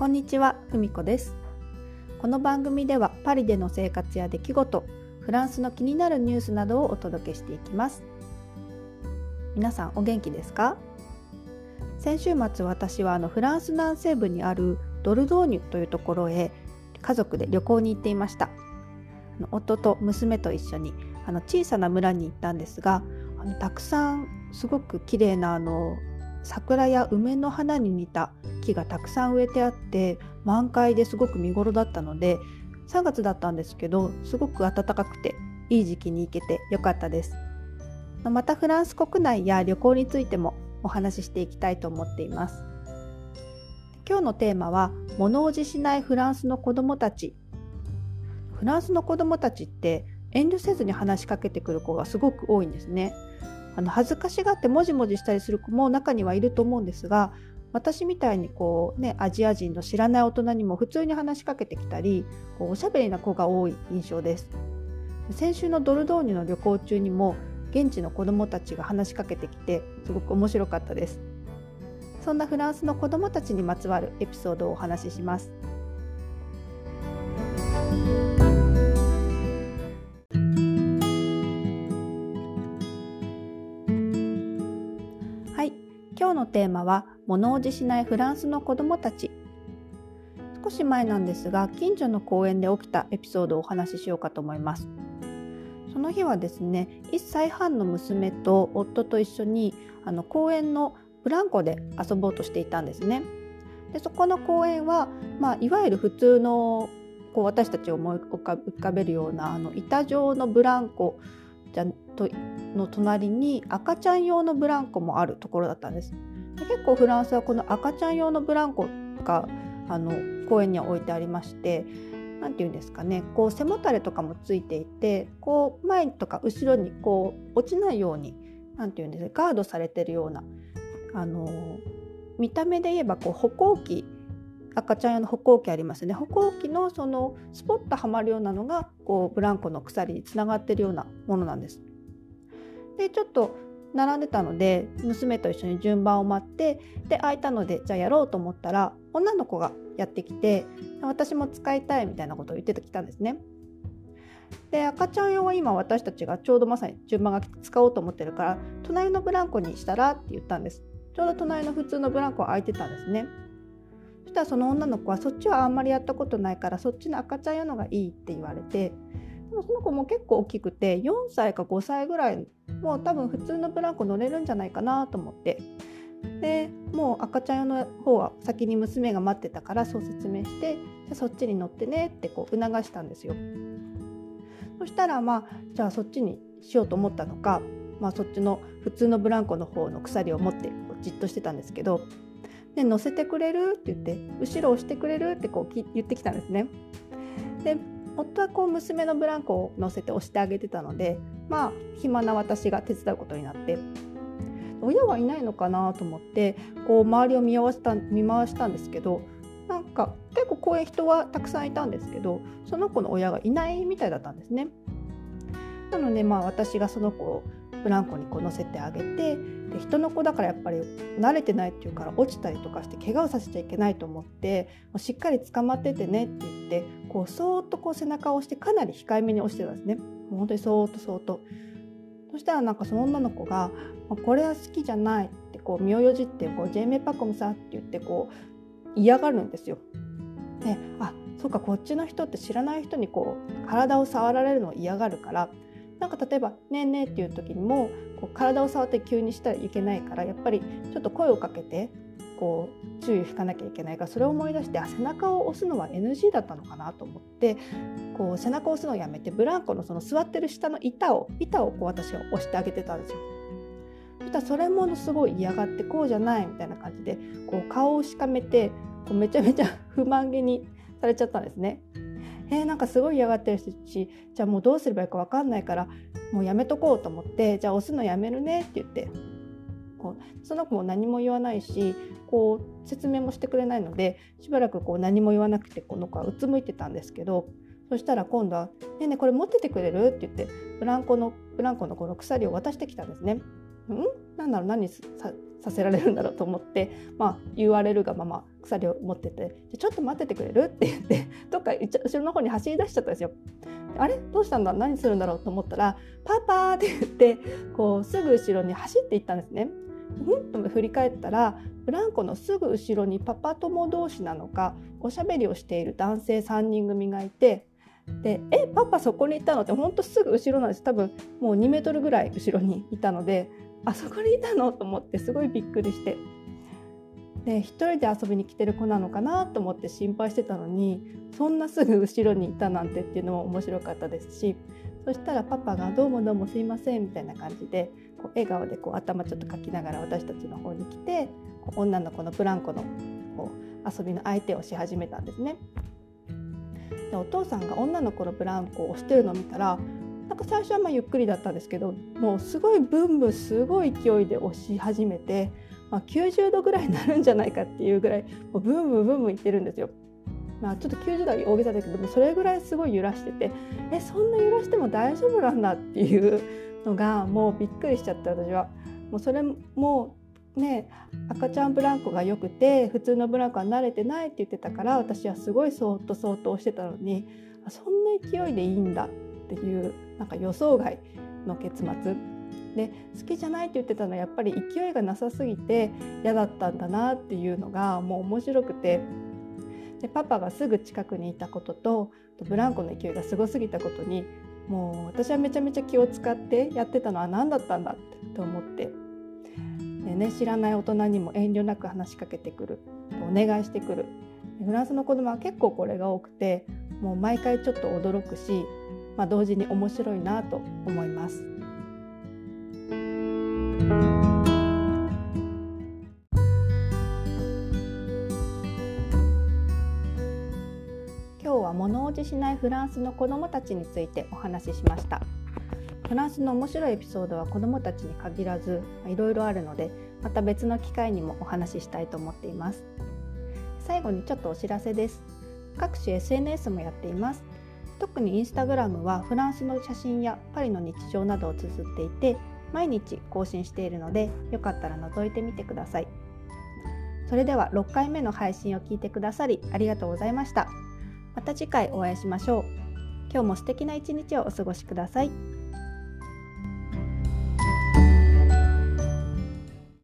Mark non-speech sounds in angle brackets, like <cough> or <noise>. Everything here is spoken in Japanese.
こんにちは、ふみこです。この番組ではパリでの生活や出来事フランスの気になるニュースなどをお届けしていきます。皆さんお元気ですか？先週末私はあのフランス南西部にあるドルドーニュというところへ家族で旅行に行っていました。夫と娘と一緒にあの小さな村に行ったんですがあのたくさんすごく綺麗なあの桜や梅の花に似た木がたくさん植えてあって満開ですごく見頃だったので3月だったんですけどすごく暖かくていい時期に行けてよかったです。またフランス国内や旅行についてもお話ししていきたいと思っています。今日のテーマは物おじしないフランスの子どもたち。フランスの子どもたちって遠慮せずに話しかけてくる子がすごく多いんですね。あの恥ずかしがってもじもじしたりする子も中にはいると思うんですが私みたいにこう、ね、アジア人の知らない大人にも普通に話しかけてきたりこうおしゃべりな子が多い印象です。先週のドルドーニュの旅行中にも現地の子どもたちが話しかけてきてすごく面白かったです。そんなフランスの子どもたちにまつわるエピソードをお話しします。今日のテーマは物おじしないフランスの子どもたち。少し前なんですが近所の公園で起きたエピソードをお話ししようかと思います。その日はですね1歳半の娘と夫と一緒にあの公園のブランコで遊ぼうとしていたんですね。でそこの公園は、まあ、いわゆる普通のこう私たちを思い浮かべるようなあの板状のブランコじゃとの隣に赤ちゃん用のブランコもあるところだったんです。で結構フランスはこの赤ちゃん用のブランコがあの公園には置いてありまして何て言うんですかねこう背もたれとかもついていてこう前とか後ろにこう落ちないように何て言うんですかガードされてるようなあの見た目で言えばこう歩行器赤ちゃん用の歩行器ありますね歩行器のそのスポッとはまるようなのがこうブランコの鎖につながってるようなものなんです。でちょっと並んでたので娘と一緒に順番を待ってで空いたのでじゃあやろうと思ったら女の子がやってきて私も使いたいみたいなことを言ってきたんですね。で赤ちゃん用は今私たちがちょうどまさに順番が使おうと思ってるから隣のブランコにしたらって言ったんです。ちょうど隣の普通のブランコは空いてたんですね。したらその女の子はそっちはあんまりやったことないからそっちの赤ちゃん用のがいいって言われてでもその子も結構大きくて4歳か5歳ぐらいもう多分普通のブランコ乗れるんじゃないかなと思ってでもう赤ちゃん用の方は先に娘が待ってたからそう説明してじゃあそっちに乗ってねってこう促したんですよ。そしたらまあじゃあそっちにしようと思ったのか、まあ、そっちの普通のブランコの方の鎖を持ってじっとしてたんですけどで乗せてくれる？って言って後ろ押してくれる？ってこう言ってきたんですね。で夫はこう娘のブランコを乗せて押してあげてたのでまあ暇な私が手伝うことになって親はいないのかなと思ってこう周りを見回した見回したんですけどなんか結構公園人はたくさんいたんですけどその子の親がいないみたいだったんですね。なのでまあ私がその子をブランコにこう乗せてあげてで人の子だからやっぱり慣れてないっていうから落ちたりとかして怪我をさせちゃいけないと思ってもうしっかり捕まっててねって言ってこうそーっとこう背中を押してかなり控えめに押してたんですねもう本当にそーっとそーっと。そしたらなんかその女の子が「これは好きじゃない」ってこう身をよじってこう「ジェイメパコムさ」って言ってこう嫌がるんですよ。であそうかこっちの人って知らない人にこう体を触られるのを嫌がるからなんか例えば「ねえねえ」っていう時にもこう体を触って急にしたらいけないからやっぱりちょっと声をかけてこう注意を引かなきゃいけないからそれを思い出してあ背中を押すのは NG だったのかなと思ってこう背中を押すのをやめてブランコのその座ってる下の板を板をこう私は押してあげてたんですよ。そしたらそれものすごい嫌がってこうじゃないみたいな感じでこう顔をしかめてこうめちゃめちゃ不満げにされちゃったんですね。えー、なんかすごい嫌がってるしじゃあもうどうすればいいか分かんないからもうやめとこうと思ってじゃあ押すのやめるねって言ってこうその子も何も言わないしこう説明もしてくれないのでしばらくこう何も言わなくてこの子はうつむいてたんですけどそしたら今度は「ねえねこれ持っててくれる?」って言ってブランコのブランコのこの鎖を渡してきたんですね。ん？なんだろう？何？ささせられるんだろうと思って、まあ、言われるがまま鎖を持ってて「ちょっと待っててくれる?」って言って <laughs> どっか後ろの方に走り出しちゃったんですよ。あれ？どうしたんだ？何するんだろうと思ったら「パパ!」って言ってこうすぐ後ろに走っていったんですね。うんと振り返ったらブランコのすぐ後ろにパパ友同士なのかおしゃべりをしている男性3人組がいてで「えパパそこにいたの?」ってほんとすぐ後ろなんです多分もう2メートルぐらい後ろにいたのであそこにいたの？と思ってすごいびっくりしてで一人で遊びに来てる子なのかなと思って心配してたのにそんなすぐ後ろにいたなんてっていうのも面白かったですしそしたらパパが「どうもどうもすいません」みたいな感じでこう笑顔でこう頭ちょっとかきながら私たちの方に来て女の子のブランコのこう遊びの相手をし始めたんですね。でお父さんが女の子のブランコを押してるのを見たらなんか最初はまゆっくりだったんですけどもうすごいブンブンすごい勢いで押し始めて、まあ、90度ぐらいになるんじゃないかっていうぐらいもうブンブンブンブンいってるんですよ。まあ、ちょっと90度は大げさだけどもそれぐらいすごい揺らしててえそんな揺らしても大丈夫なんだっていうのがもうびっくりしちゃって私は。もうそれもね赤ちゃんブランコが良くて普通のブランコは慣れてないって言ってたから私はすごいそーっとそーっと押してたのにそんな勢いでいいんだっていうなんか予想外の結末。で好きじゃないって言ってたのはやっぱり勢いがなさすぎて嫌だったんだなっていうのがもう面白くて。でパパがすぐ近くにいたこととブランコの勢いがすごすぎたことにもう私はめちゃめちゃ気を使ってやってたのは何だったんだって思って。で、ね、知らない大人にも遠慮なく話しかけてくる。お願いしてくる。フランスの子供は結構これが多くてもう毎回ちょっと驚くしまあ、同時に面白いなと思います。今日は物おじしないフランスの子どもたちについてお話ししました。フランスの面白いエピソードは子どもたちに限らずいろいろあるのでまた別の機会にもお話ししたいと思っています最後にちょっとお知らせです各種 SNS もやっています特にインスタグラムはフランスの写真やパリの日常などを綴っていて毎日更新しているのでよかったら覗いてみてください。それでは6回目の配信を聞いてくださりありがとうございました。また次回お会いしましょう。今日も素敵な一日をお過ごしください。